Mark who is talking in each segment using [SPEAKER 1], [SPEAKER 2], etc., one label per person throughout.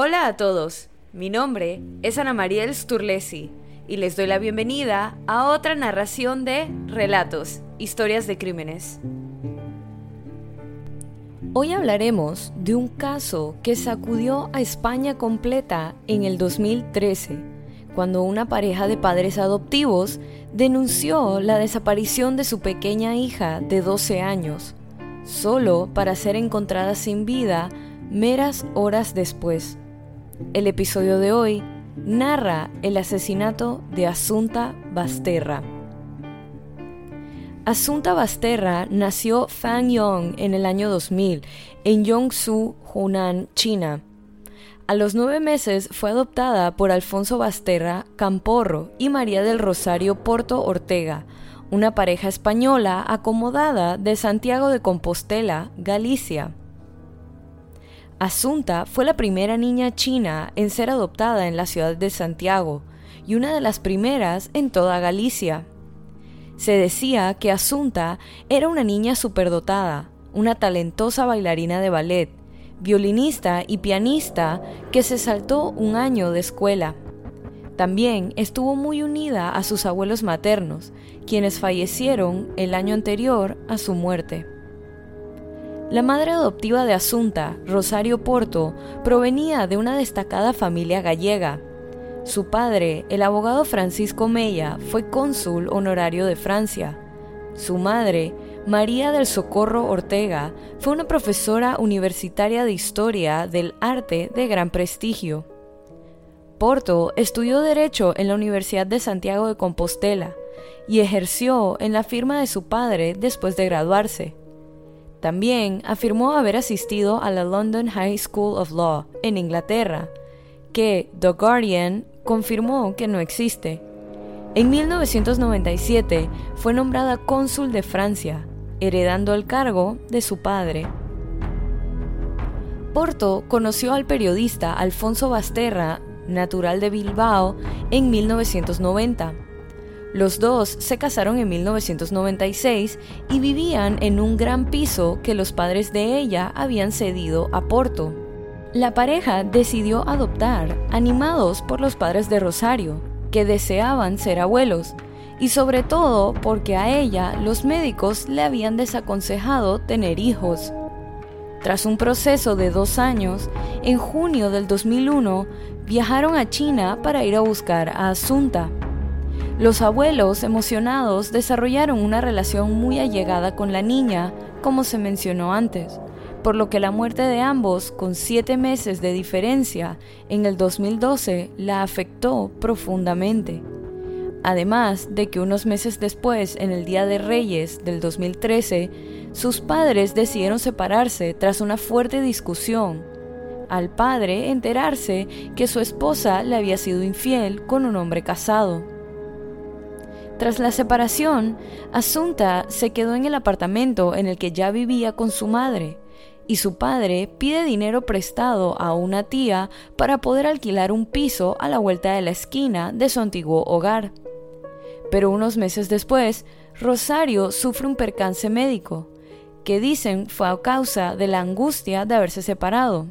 [SPEAKER 1] Hola a todos, mi nombre es Ana Mariel Sturlesi y les doy la bienvenida a otra narración de Relatos, Historias de Crímenes. Hoy hablaremos de un caso que sacudió a España completa en el 2013, cuando una pareja de padres adoptivos denunció la desaparición de su pequeña hija de 12 años, solo para ser encontrada sin vida meras horas después. El episodio de hoy narra el asesinato de Asunta Basterra. Asunta Basterra nació Fang Yong en el año 2000 en Yongsu, Hunan, China. A los nueve meses fue adoptada por Alfonso Basterra Camporro y María del Rosario Porto Ortega, una pareja española acomodada de Santiago de Compostela, Galicia. Asunta fue la primera niña china en ser adoptada en la ciudad de Santiago y una de las primeras en toda Galicia. Se decía que Asunta era una niña superdotada, una talentosa bailarina de ballet, violinista y pianista que se saltó un año de escuela. También estuvo muy unida a sus abuelos maternos, quienes fallecieron el año anterior a su muerte. La madre adoptiva de Asunta, Rosario Porto, provenía de una destacada familia gallega. Su padre, el abogado Francisco Mella, fue cónsul honorario de Francia. Su madre, María del Socorro Ortega, fue una profesora universitaria de historia del arte de gran prestigio. Porto estudió Derecho en la Universidad de Santiago de Compostela y ejerció en la firma de su padre después de graduarse. También afirmó haber asistido a la London High School of Law en Inglaterra, que The Guardian confirmó que no existe. En 1997 fue nombrada cónsul de Francia, heredando el cargo de su padre. Porto conoció al periodista Alfonso Basterra, natural de Bilbao, en 1990 los dos se casaron en 1996 y vivían en un gran piso que los padres de ella habían cedido a Porto. La pareja decidió adoptar, animados por los padres de Rosario, que deseaban ser abuelos, y sobre todo porque a ella los médicos le habían desaconsejado tener hijos. Tras un proceso de dos años, en junio del 2001 viajaron a China para ir a buscar a Asunta. Los abuelos, emocionados, desarrollaron una relación muy allegada con la niña, como se mencionó antes, por lo que la muerte de ambos, con siete meses de diferencia, en el 2012, la afectó profundamente. Además de que unos meses después, en el Día de Reyes del 2013, sus padres decidieron separarse tras una fuerte discusión. Al padre enterarse que su esposa le había sido infiel con un hombre casado. Tras la separación, Asunta se quedó en el apartamento en el que ya vivía con su madre, y su padre pide dinero prestado a una tía para poder alquilar un piso a la vuelta de la esquina de su antiguo hogar. Pero unos meses después, Rosario sufre un percance médico, que dicen fue a causa de la angustia de haberse separado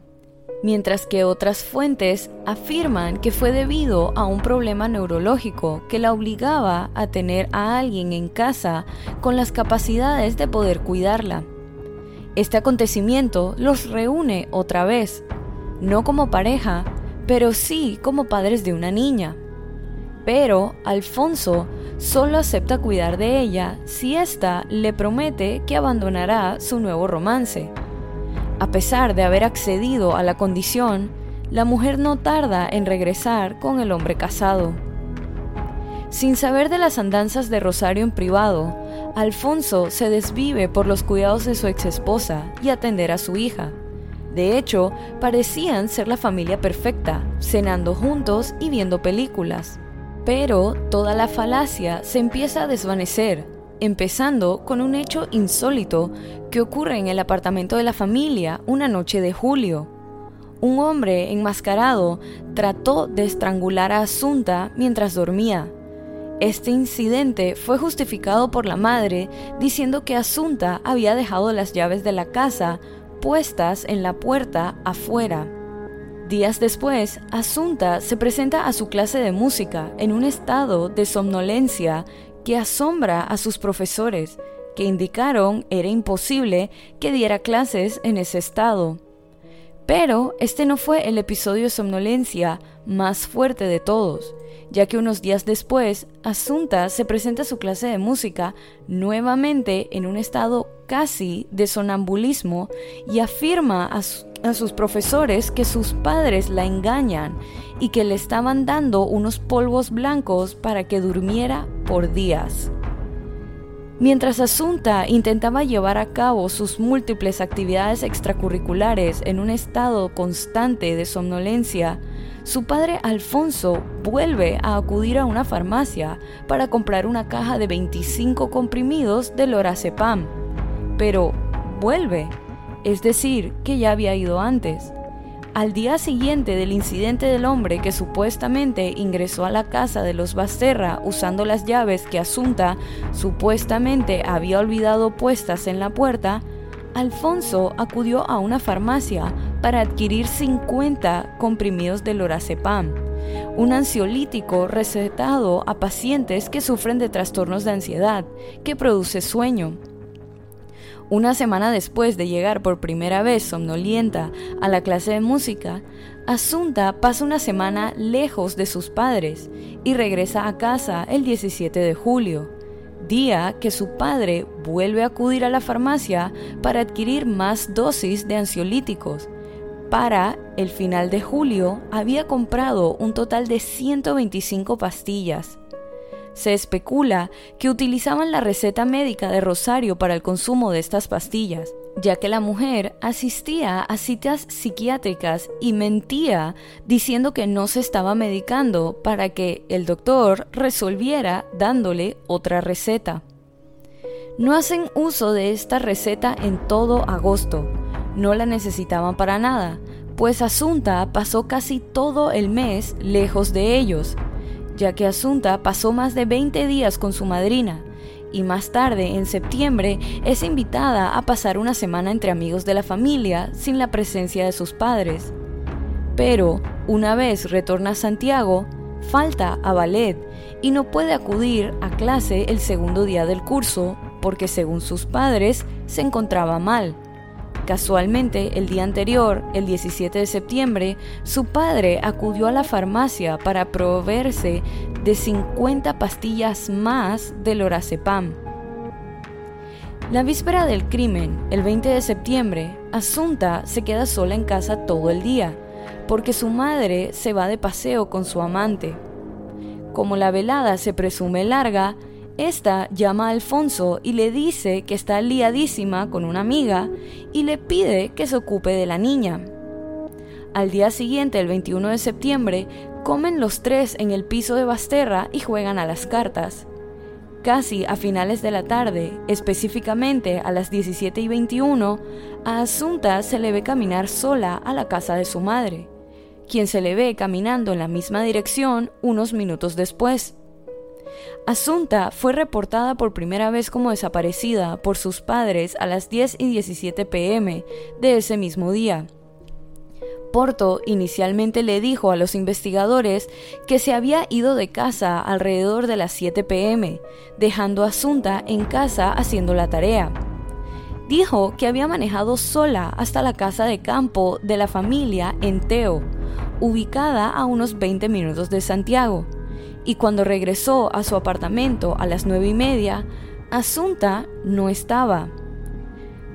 [SPEAKER 1] mientras que otras fuentes afirman que fue debido a un problema neurológico que la obligaba a tener a alguien en casa con las capacidades de poder cuidarla. Este acontecimiento los reúne otra vez, no como pareja, pero sí como padres de una niña. Pero Alfonso solo acepta cuidar de ella si ésta le promete que abandonará su nuevo romance. A pesar de haber accedido a la condición, la mujer no tarda en regresar con el hombre casado. Sin saber de las andanzas de Rosario en privado, Alfonso se desvive por los cuidados de su exesposa y atender a su hija. De hecho, parecían ser la familia perfecta, cenando juntos y viendo películas. Pero toda la falacia se empieza a desvanecer empezando con un hecho insólito ocurre en el apartamento de la familia una noche de julio. Un hombre enmascarado trató de estrangular a Asunta mientras dormía. Este incidente fue justificado por la madre diciendo que Asunta había dejado las llaves de la casa puestas en la puerta afuera. Días después, Asunta se presenta a su clase de música en un estado de somnolencia que asombra a sus profesores, que indicaron era imposible que diera clases en ese estado. Pero este no fue el episodio de somnolencia más fuerte de todos, ya que unos días después, Asunta se presenta a su clase de música nuevamente en un estado casi de sonambulismo y afirma a, a, sus profesores que sus padres la engañan y que le estaban dando unos polvos blancos para que durmiera por días. Mientras Asunta intentaba llevar a cabo sus múltiples actividades extracurriculares en un estado constante de somnolencia, su padre Alfonso vuelve a acudir a una farmacia para comprar una caja de 25 comprimidos de lorazepam. Pero vuelve, es decir, que ya había ido antes. Al día siguiente del incidente del hombre que supuestamente ingresó a la casa de los Basterra usando las llaves que Asunta supuestamente había olvidado puestas en la puerta, Alfonso acudió a una farmacia para adquirir 50 comprimidos de lorazepam, un ansiolítico recetado a pacientes que sufren de trastornos de ansiedad, que produce sueño. Una semana después de llegar por primera vez somnolienta a la clase de música, Asunta pasa una semana lejos de sus padres y regresa a casa el 17 de julio, día que su padre vuelve a acudir a la farmacia para adquirir más dosis de ansiolíticos. Para el final de julio había comprado un total de 125 pastillas. Se especula que utilizaban la receta médica de Rosario para el consumo de estas pastillas, ya que la mujer asistía a citas psiquiátricas y mentía diciendo que no se estaba medicando para que el doctor resolviera dándole otra receta. No hacen uso de esta receta en todo agosto, no la necesitaban para nada, pues Asunta pasó casi todo el mes lejos de ellos, ya que Asunta pasó más de 20 días con su madrina y más tarde, en septiembre, es invitada a pasar una semana entre amigos de la familia sin la presencia de sus padres. Pero, una vez retorna a Santiago, falta a ballet y no puede acudir a clase el segundo día del curso porque según sus padres se encontraba mal Casualmente, el día anterior, el 17 de septiembre, su padre acudió a la farmacia para proveerse de 50 pastillas más de lorazepam. La víspera del crimen, el 20 de septiembre, Asunta se queda sola en casa todo el día, porque su madre se va de paseo con su amante. Como la velada se presume larga, esta llama a Alfonso y le dice que está liadísima con una amiga y le pide que se ocupe de la niña. Al día siguiente, el 21 de septiembre, comen los tres en el piso de Basterra y juegan a las cartas. Casi a finales de la tarde, específicamente a las 17 y 21, a Asunta se le ve caminar sola a la casa de su madre, quien se le ve caminando en la misma dirección unos minutos después. Asunta fue reportada por primera vez como desaparecida por sus padres a las 10 y 17 pm de ese mismo día. Porto inicialmente le dijo a los investigadores que se había ido de casa alrededor de las 7 pm, dejando a Asunta en casa haciendo la tarea. Dijo que había manejado sola hasta la casa de campo de la familia en Teo, ubicada a unos 20 minutos de Santiago y cuando regresó a su apartamento a las nueve y media, Asunta no estaba.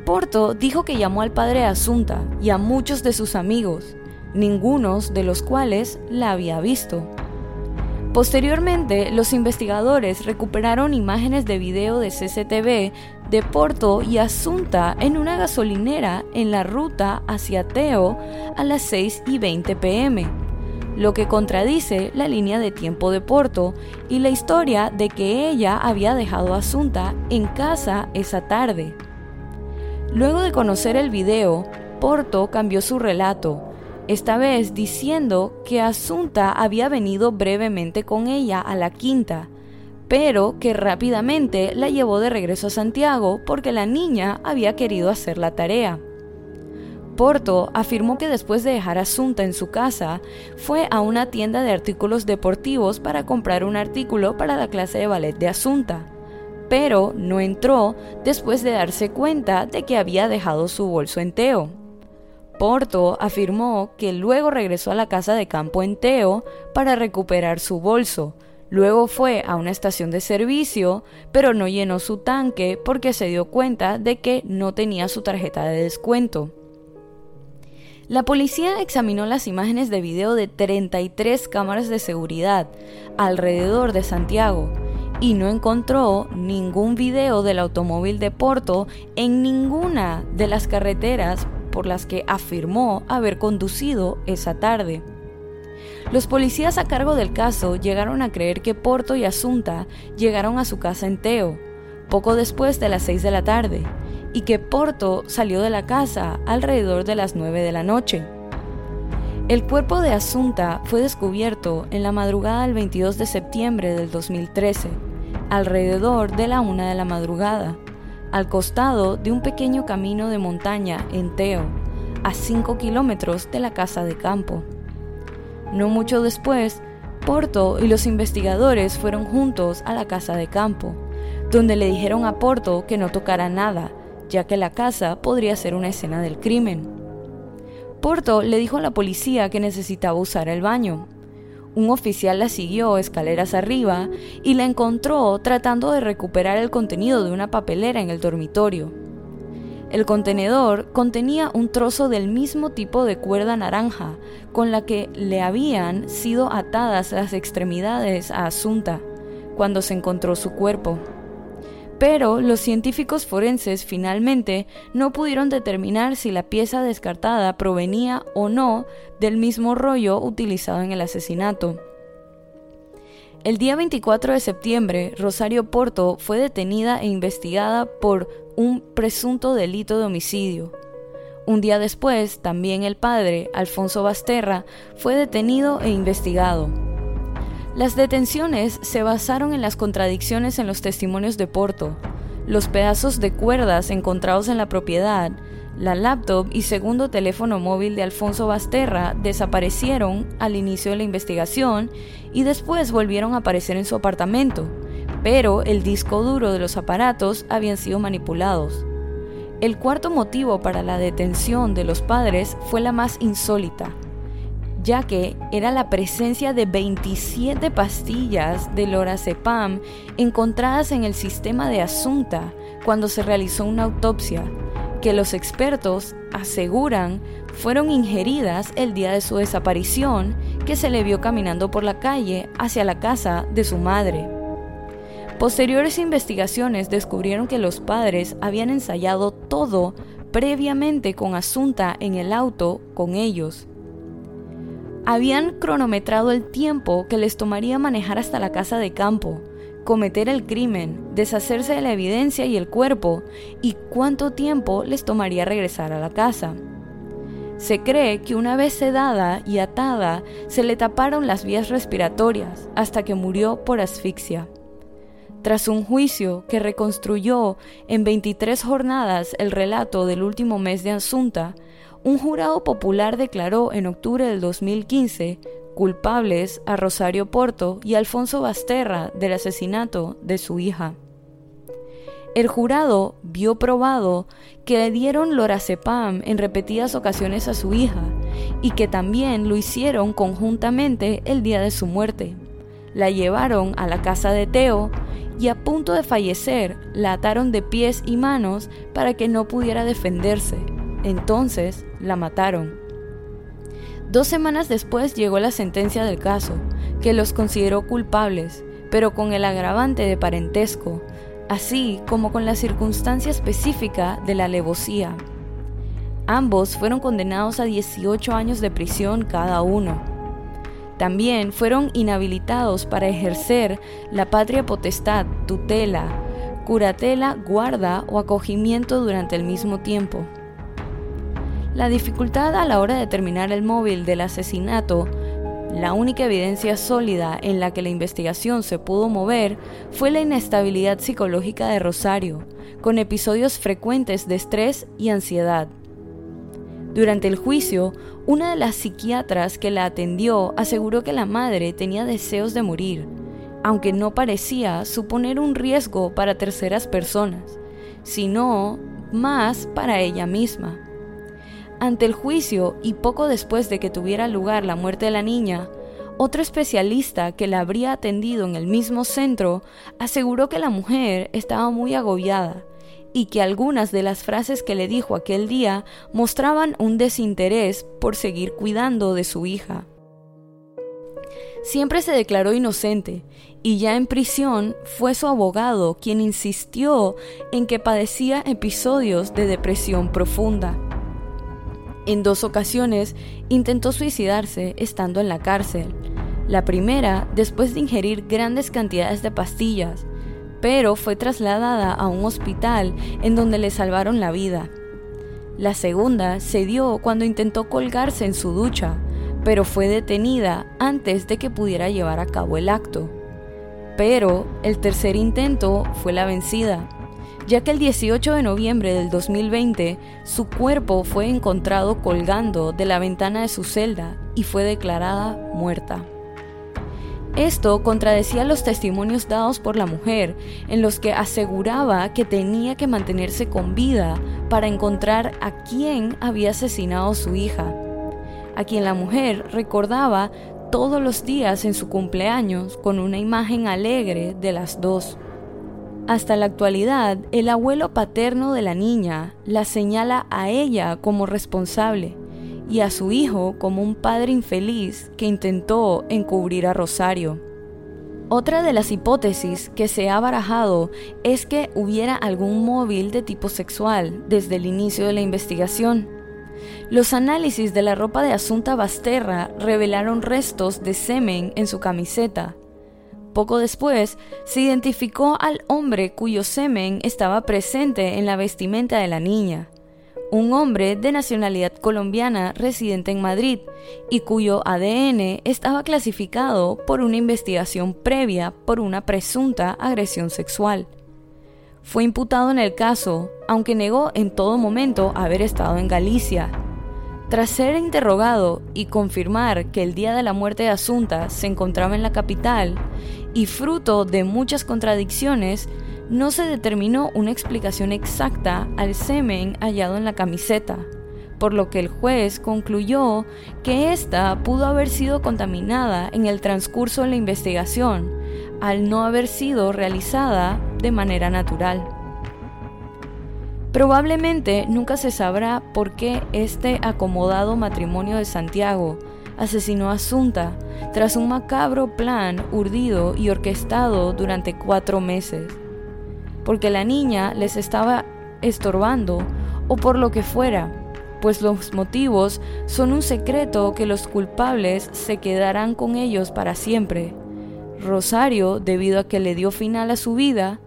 [SPEAKER 1] Porto dijo que llamó al padre Asunta y a muchos de sus amigos, ningunos de los cuales la había visto. Posteriormente, los investigadores recuperaron imágenes de video de CCTV de Porto y Asunta en una gasolinera en la ruta hacia Teo a las 6 y 20 pm lo que contradice la línea de tiempo de Porto y la historia de que ella había dejado a Asunta en casa esa tarde. Luego de conocer el video, Porto cambió su relato, esta vez diciendo que Asunta había venido brevemente con ella a la quinta, pero que rápidamente la llevó de regreso a Santiago porque la niña había querido hacer la tarea. Porto afirmó que después de dejar a Asunta en su casa, fue a una tienda de artículos deportivos para comprar un artículo para la clase de ballet de Asunta, pero no entró después de darse cuenta de que había dejado su bolso en Teo. Porto afirmó que luego regresó a la casa de campo en Teo para recuperar su bolso, Luego fue a una estación de servicio, pero no llenó su tanque porque se dio cuenta de que no tenía su tarjeta de descuento. La policía examinó las imágenes de video de 33 cámaras de seguridad alrededor de Santiago y no encontró ningún video del automóvil de Porto en ninguna de las carreteras por las que afirmó haber conducido esa tarde. Los policías a cargo del caso llegaron a creer que Porto y Asunta llegaron a su casa en Teo, poco después de las 6 de la tarde, y que Porto salió de la casa alrededor de las 9 de la noche. El cuerpo de Asunta fue descubierto en la madrugada del 22 de septiembre del 2013, alrededor de la 1 de la madrugada, al costado de un pequeño camino de montaña en Teo, a 5 kilómetros de la casa de campo. No mucho después, Porto y los investigadores fueron juntos a la casa de campo, donde le dijeron a Porto que no tocara nada, ya que la casa podría ser una escena del crimen. Porto le dijo a la policía que necesitaba usar el baño. Un oficial la siguió escaleras arriba y la encontró tratando de recuperar el contenido de una papelera en el dormitorio. El contenedor contenía un trozo del mismo tipo de cuerda naranja con la que le habían sido atadas las extremidades a Asunta cuando se encontró su cuerpo. Pero los científicos forenses finalmente no pudieron determinar si la pieza descartada provenía o no del mismo rollo utilizado en el asesinato. El día 24 de septiembre, Rosario Porto fue detenida e investigada por un presunto delito de homicidio. Un día después, también el padre, Alfonso Basterra, fue detenido e investigado. Las detenciones se basaron en las contradicciones en los testimonios de Porto, los pedazos de cuerdas encontrados en la propiedad, la laptop y segundo teléfono móvil de Alfonso Basterra desaparecieron al inicio de la investigación y después volvieron a aparecer en su apartamento, pero el disco duro de los aparatos habían sido manipulados. El cuarto motivo para la detención de los padres fue la más insólita, ya que era la presencia de 27 pastillas de lorazepam encontradas en el sistema de Asunta cuando se realizó una autopsia, que los expertos aseguran fueron ingeridas el día de su desaparición, que se le vio caminando por la calle hacia la casa de su madre. Posteriores investigaciones descubrieron que los padres habían ensayado todo previamente con Asunta en el auto con ellos. Habían cronometrado el tiempo que les tomaría manejar hasta la casa de campo, cometer el crimen, deshacerse de la evidencia y el cuerpo, y cuánto tiempo les tomaría regresar a la casa. Se cree que una vez sedada y atada, se le taparon las vías respiratorias hasta que murió por asfixia. Tras un juicio que reconstruyó en 23 jornadas el relato del último mes de Asunta, un jurado popular declaró en octubre del 2015 culpables a Rosario Porto y Alfonso Basterra del asesinato de su hija. El jurado vio probado que le dieron lorazepam en repetidas ocasiones a su hija y que también lo hicieron conjuntamente el día de su muerte. La llevaron a la casa de Teo y a punto de fallecer la ataron de pies y manos para que no pudiera defenderse. Entonces la mataron. Dos semanas después llegó la sentencia del caso, que los consideró culpables, pero con el agravante de parentesco, así como con la circunstancia específica de la alevosía. Ambos fueron condenados a 18 años de prisión cada uno. También fueron inhabilitados para ejercer la patria potestad, tutela, curatela, guarda o acogimiento durante el mismo tiempo. La dificultad a la hora de determinar el móvil del asesinato, la única evidencia sólida en la que la investigación se pudo mover fue la inestabilidad psicológica de Rosario, con episodios frecuentes de estrés y ansiedad. Durante el juicio, una de las psiquiatras que la atendió aseguró que la madre tenía deseos de morir, aunque no parecía suponer un riesgo para terceras personas, sino más para ella misma. Ante el juicio y poco después de que tuviera lugar la muerte de la niña, otro especialista que la habría atendido en el mismo centro aseguró que la mujer estaba muy agobiada y que algunas de las frases que le dijo aquel día mostraban un desinterés por seguir cuidando de su hija. Siempre se declaró inocente y ya en prisión fue su abogado quien insistió en que padecía episodios de depresión profunda. En dos ocasiones intentó suicidarse estando en la cárcel. La primera después de ingerir grandes cantidades de pastillas, pero fue trasladada a un hospital en donde le salvaron la vida. La segunda se dio cuando intentó colgarse en su ducha, pero fue detenida antes de que pudiera llevar a cabo el acto. Pero el tercer intento fue la vencida, ya que el 18 de noviembre del 2020 su cuerpo fue encontrado colgando de la ventana de su celda y fue declarada muerta. Esto contradecía los testimonios dados por la mujer, en los que aseguraba que tenía que mantenerse con vida para encontrar a quien había asesinado a su hija a quien la mujer recordaba todos los días en su cumpleaños con una imagen alegre de las dos. Hasta la actualidad, el abuelo paterno de la niña la señala a ella como responsable y a su hijo como un padre infeliz que intentó encubrir a Rosario. Otra de las hipótesis que se ha barajado es que hubiera algún móvil de tipo sexual desde el inicio de la investigación los análisis de la ropa de Asunta Basterra revelaron restos de semen en su camiseta. Poco después, se identificó al hombre cuyo semen estaba presente en la vestimenta de la niña, un hombre de nacionalidad colombiana residente en Madrid y cuyo ADN estaba clasificado por una investigación previa por una presunta agresión sexual. Fue imputado en el caso, aunque negó en todo momento haber estado en Galicia. Tras ser interrogado y confirmar que el día de la muerte de Asunta se encontraba en la capital, y fruto de muchas contradicciones, no se determinó una explicación exacta al semen hallado en la camiseta, por lo que el juez concluyó que ésta pudo haber sido contaminada en el transcurso de la investigación, al no haber sido realizada de manera natural. Probablemente nunca se sabrá por qué este acomodado matrimonio de Santiago asesinó a Asunta tras un macabro plan urdido y orquestado durante cuatro meses. Porque la niña les estaba estorbando o por lo que fuera, pues los motivos son un secreto que los culpables se quedarán con ellos para siempre. Rosario, debido a que le dio final a su vida,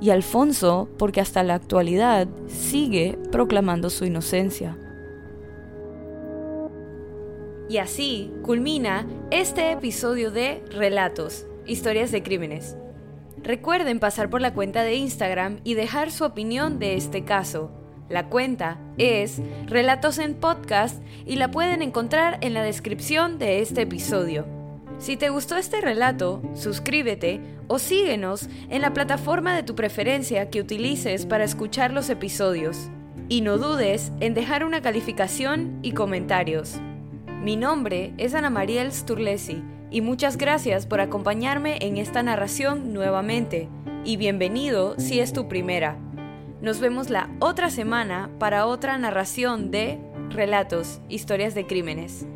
[SPEAKER 1] y Alfonso porque hasta la actualidad sigue proclamando su inocencia. Y así culmina este episodio de Relatos, historias de crímenes. Recuerden pasar por la cuenta de Instagram y dejar su opinión de este caso. La cuenta es Relatos en Podcast y la pueden encontrar en la descripción de este episodio. Si te gustó este relato, suscríbete o síguenos en la plataforma de tu preferencia que utilices para escuchar los episodios. Y no dudes en dejar una calificación y comentarios. Mi nombre es Ana Mariel Sturlesi y muchas gracias por acompañarme en esta narración nuevamente y bienvenido si es tu primera. Nos vemos la otra semana para otra narración de Relatos, Historias de Crímenes.